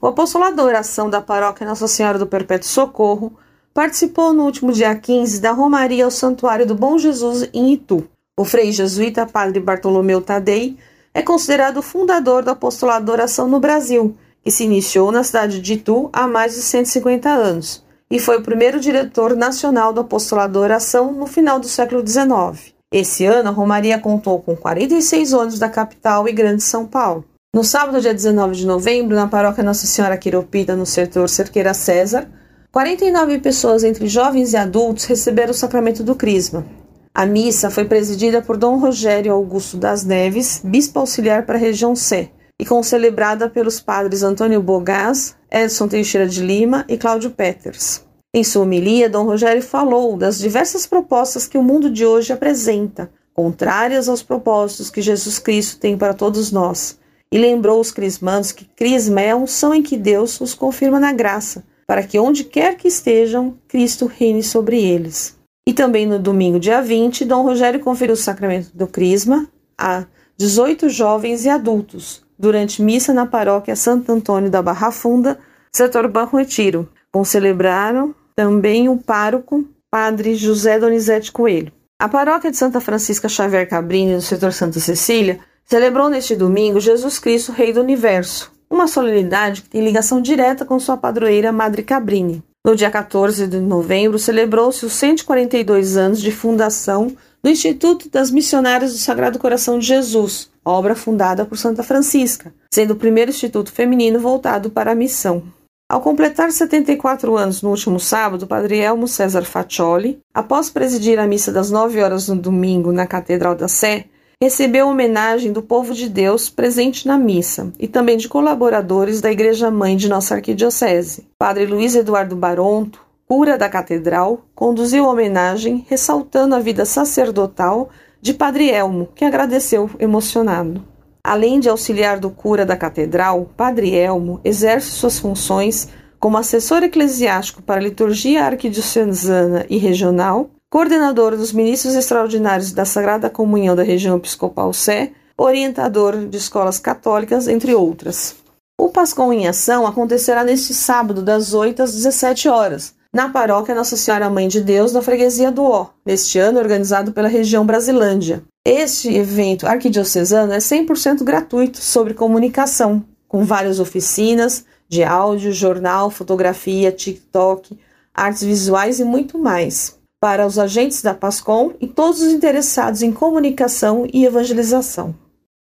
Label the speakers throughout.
Speaker 1: O apostolado da oração da paróquia Nossa Senhora do Perpétuo Socorro participou no último dia 15 da Romaria ao Santuário do Bom Jesus em Itu. O frei jesuíta Padre Bartolomeu Tadei é considerado o fundador do apostolado da oração no Brasil, que se iniciou na cidade de Itu há mais de 150 anos, e foi o primeiro diretor nacional do apostolado da oração no final do século XIX. Esse ano, a Romaria contou com 46 ônibus da capital e grande São Paulo. No sábado, dia 19 de novembro, na paróquia Nossa Senhora Quiropita, no setor Cerqueira César, 49 pessoas, entre jovens e adultos, receberam o sacramento do Crisma. A missa foi presidida por Dom Rogério Augusto das Neves, bispo auxiliar para a região C, e concelebrada pelos padres Antônio Bogás, Edson Teixeira de Lima e Cláudio Peters. Em sua homilia, Dom Rogério falou das diversas propostas que o mundo de hoje apresenta, contrárias aos propósitos que Jesus Cristo tem para todos nós, e lembrou os crismandos que crisma é a unção em que Deus os confirma na graça, para que onde quer que estejam, Cristo reine sobre eles. E também no domingo, dia 20, Dom Rogério conferiu o sacramento do crisma a 18 jovens e adultos, durante missa na paróquia Santo Antônio da Barra Funda, setor Banco Retiro. Concelebraram também o pároco Padre José Donizete Coelho. A paróquia de Santa Francisca Xavier Cabrini, no setor Santa Cecília, celebrou neste domingo Jesus Cristo, Rei do Universo, uma solenidade que tem ligação direta com sua padroeira Madre Cabrini. No dia 14 de novembro, celebrou-se os 142 anos de fundação do Instituto das Missionárias do Sagrado Coração de Jesus, obra fundada por Santa Francisca, sendo o primeiro instituto feminino voltado para a missão. Ao completar 74 anos no último sábado, padre Elmo César Faccioli, após presidir a missa das 9 horas no domingo na Catedral da Sé, recebeu homenagem do povo de Deus presente na missa e também de colaboradores da Igreja Mãe de nossa arquidiocese. Padre Luiz Eduardo Baronto, cura da catedral, conduziu a homenagem ressaltando a vida sacerdotal de Padre Elmo, que agradeceu emocionado. Além de auxiliar do cura da catedral, Padre Elmo exerce suas funções como assessor eclesiástico para a liturgia arquidiocesana e regional coordenador dos ministros extraordinários da Sagrada Comunhão da região episcopal Sé, orientador de escolas católicas, entre outras. O Pascom em Ação acontecerá neste sábado, das 8 às 17 horas, na paróquia Nossa Senhora Mãe de Deus, na freguesia do Ó, neste ano organizado pela região Brasilândia. Este evento arquidiocesano é 100% gratuito sobre comunicação, com várias oficinas de áudio, jornal, fotografia, TikTok, artes visuais e muito mais para os agentes da PASCOM e todos os interessados em comunicação e evangelização.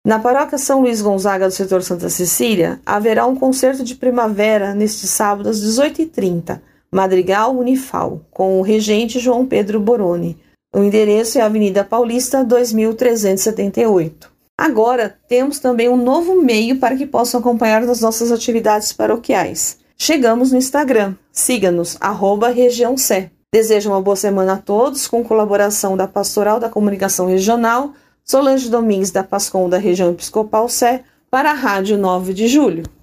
Speaker 1: Na paróquia São Luís Gonzaga do setor Santa Cecília, haverá um concerto de primavera neste sábado às 18h30, Madrigal Unifal, com o regente João Pedro Boroni. O endereço é Avenida Paulista 2378. Agora temos também um novo meio para que possam acompanhar as nossas atividades paroquiais. Chegamos no Instagram. Siga-nos, arroba região. Desejo uma boa semana a todos, com colaboração da Pastoral da Comunicação Regional, Solange Domingues da Pascom da Região Episcopal Sé, para a Rádio 9 de Julho.